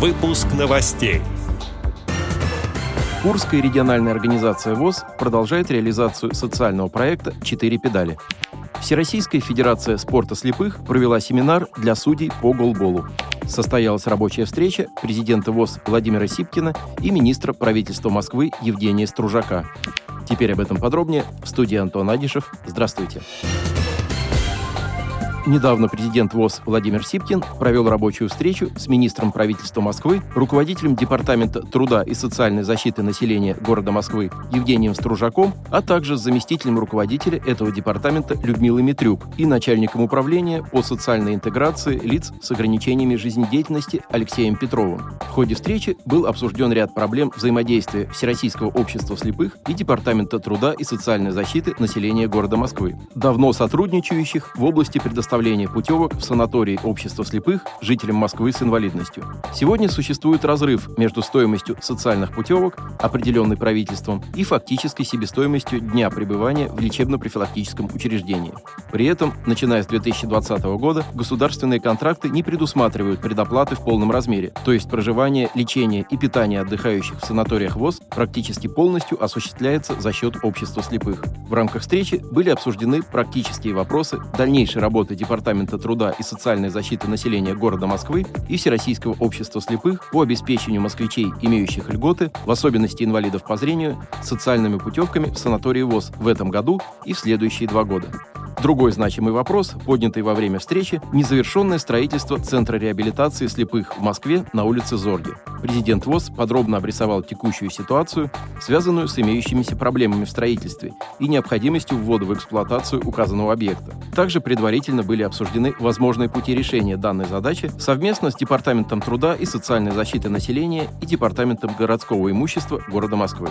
Выпуск новостей. Курская региональная организация ВОЗ продолжает реализацию социального проекта «Четыре педали». Всероссийская федерация спорта слепых провела семинар для судей по голболу. Состоялась рабочая встреча президента ВОЗ Владимира Сипкина и министра правительства Москвы Евгения Стружака. Теперь об этом подробнее в студии Антон Адишев. Здравствуйте. Здравствуйте. Недавно президент ВОЗ Владимир Сипкин провел рабочую встречу с министром правительства Москвы, руководителем Департамента труда и социальной защиты населения города Москвы Евгением Стружаком, а также с заместителем руководителя этого департамента Людмилой Митрюк и начальником управления по социальной интеграции лиц с ограничениями жизнедеятельности Алексеем Петровым. В ходе встречи был обсужден ряд проблем взаимодействия Всероссийского общества слепых и Департамента труда и социальной защиты населения города Москвы, давно сотрудничающих в области предоставления предоставления путевок в санатории общества слепых жителям Москвы с инвалидностью. Сегодня существует разрыв между стоимостью социальных путевок, определенной правительством, и фактической себестоимостью дня пребывания в лечебно-профилактическом учреждении. При этом, начиная с 2020 года, государственные контракты не предусматривают предоплаты в полном размере, то есть проживание, лечение и питание отдыхающих в санаториях ВОЗ практически полностью осуществляется за счет общества слепых. В рамках встречи были обсуждены практические вопросы дальнейшей работы Департамента труда и социальной защиты населения города Москвы и Всероссийского общества слепых по обеспечению москвичей, имеющих льготы, в особенности инвалидов по зрению, социальными путевками в санатории ВОЗ в этом году и в следующие два года. Другой значимый вопрос, поднятый во время встречи, незавершенное строительство Центра реабилитации слепых в Москве на улице Зорги. Президент ВОЗ подробно обрисовал текущую ситуацию, связанную с имеющимися проблемами в строительстве и необходимостью ввода в эксплуатацию указанного объекта. Также предварительно были обсуждены возможные пути решения данной задачи совместно с Департаментом труда и социальной защиты населения и Департаментом городского имущества города Москвы.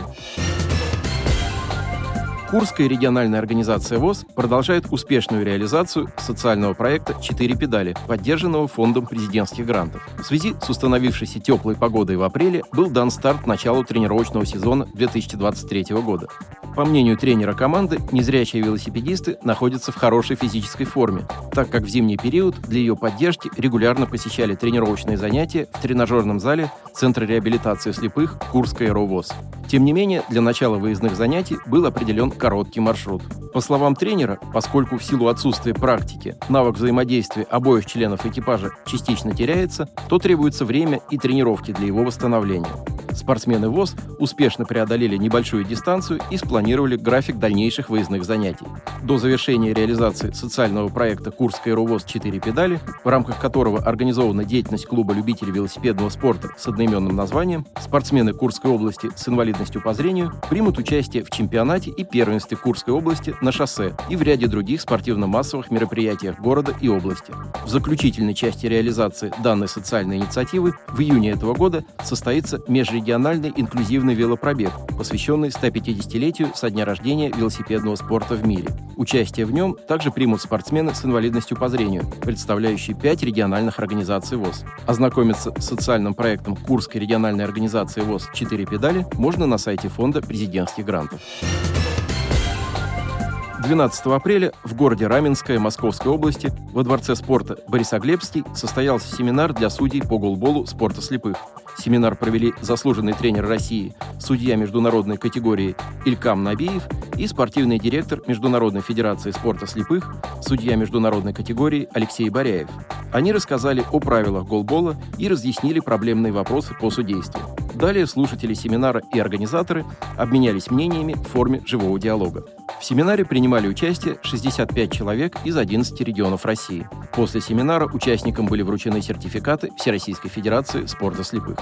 Курская региональная организация ВОЗ продолжает успешную реализацию социального проекта «Четыре педали», поддержанного Фондом президентских грантов. В связи с установившейся теплой погодой в апреле был дан старт началу тренировочного сезона 2023 года. По мнению тренера команды, незрячие велосипедисты находятся в хорошей физической форме, так как в зимний период для ее поддержки регулярно посещали тренировочные занятия в тренажерном зале Центра реабилитации слепых Курская РОВОЗ. Тем не менее, для начала выездных занятий был определен короткий маршрут. По словам тренера, поскольку в силу отсутствия практики навык взаимодействия обоих членов экипажа частично теряется, то требуется время и тренировки для его восстановления. Спортсмены ВОЗ успешно преодолели небольшую дистанцию и спланировали график дальнейших выездных занятий. До завершения реализации социального проекта «Курская РУВОЗ 4 педали», в рамках которого организована деятельность клуба любителей велосипедного спорта с одноименным названием, спортсмены Курской области с инвалидностью по зрению примут участие в чемпионате и первенстве Курской области на шоссе и в ряде других спортивно-массовых мероприятиях города и области. В заключительной части реализации данной социальной инициативы в июне этого года состоится межрегиональный региональный инклюзивный велопробег, посвященный 150-летию со дня рождения велосипедного спорта в мире. Участие в нем также примут спортсмены с инвалидностью по зрению, представляющие пять региональных организаций ВОЗ. Ознакомиться с социальным проектом Курской региональной организации ВОЗ «Четыре педали» можно на сайте Фонда президентских грантов. 12 апреля в городе Раменское Московской области во Дворце спорта Борисоглебский состоялся семинар для судей по голболу спорта слепых. Семинар провели заслуженный тренер России, судья международной категории Илькам Набиев и спортивный директор Международной федерации спорта слепых, судья международной категории Алексей Боряев. Они рассказали о правилах голбола и разъяснили проблемные вопросы по судейству. Далее слушатели семинара и организаторы обменялись мнениями в форме живого диалога. В семинаре принимали участие 65 человек из 11 регионов России. После семинара участникам были вручены сертификаты Всероссийской Федерации спорта слепых.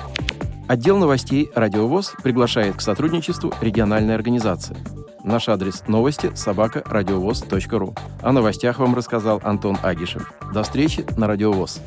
Отдел новостей «Радиовоз» приглашает к сотрудничеству региональной организации. Наш адрес новости – собака радиовоз.ру. О новостях вам рассказал Антон Агишев. До встречи на «Радиовоз».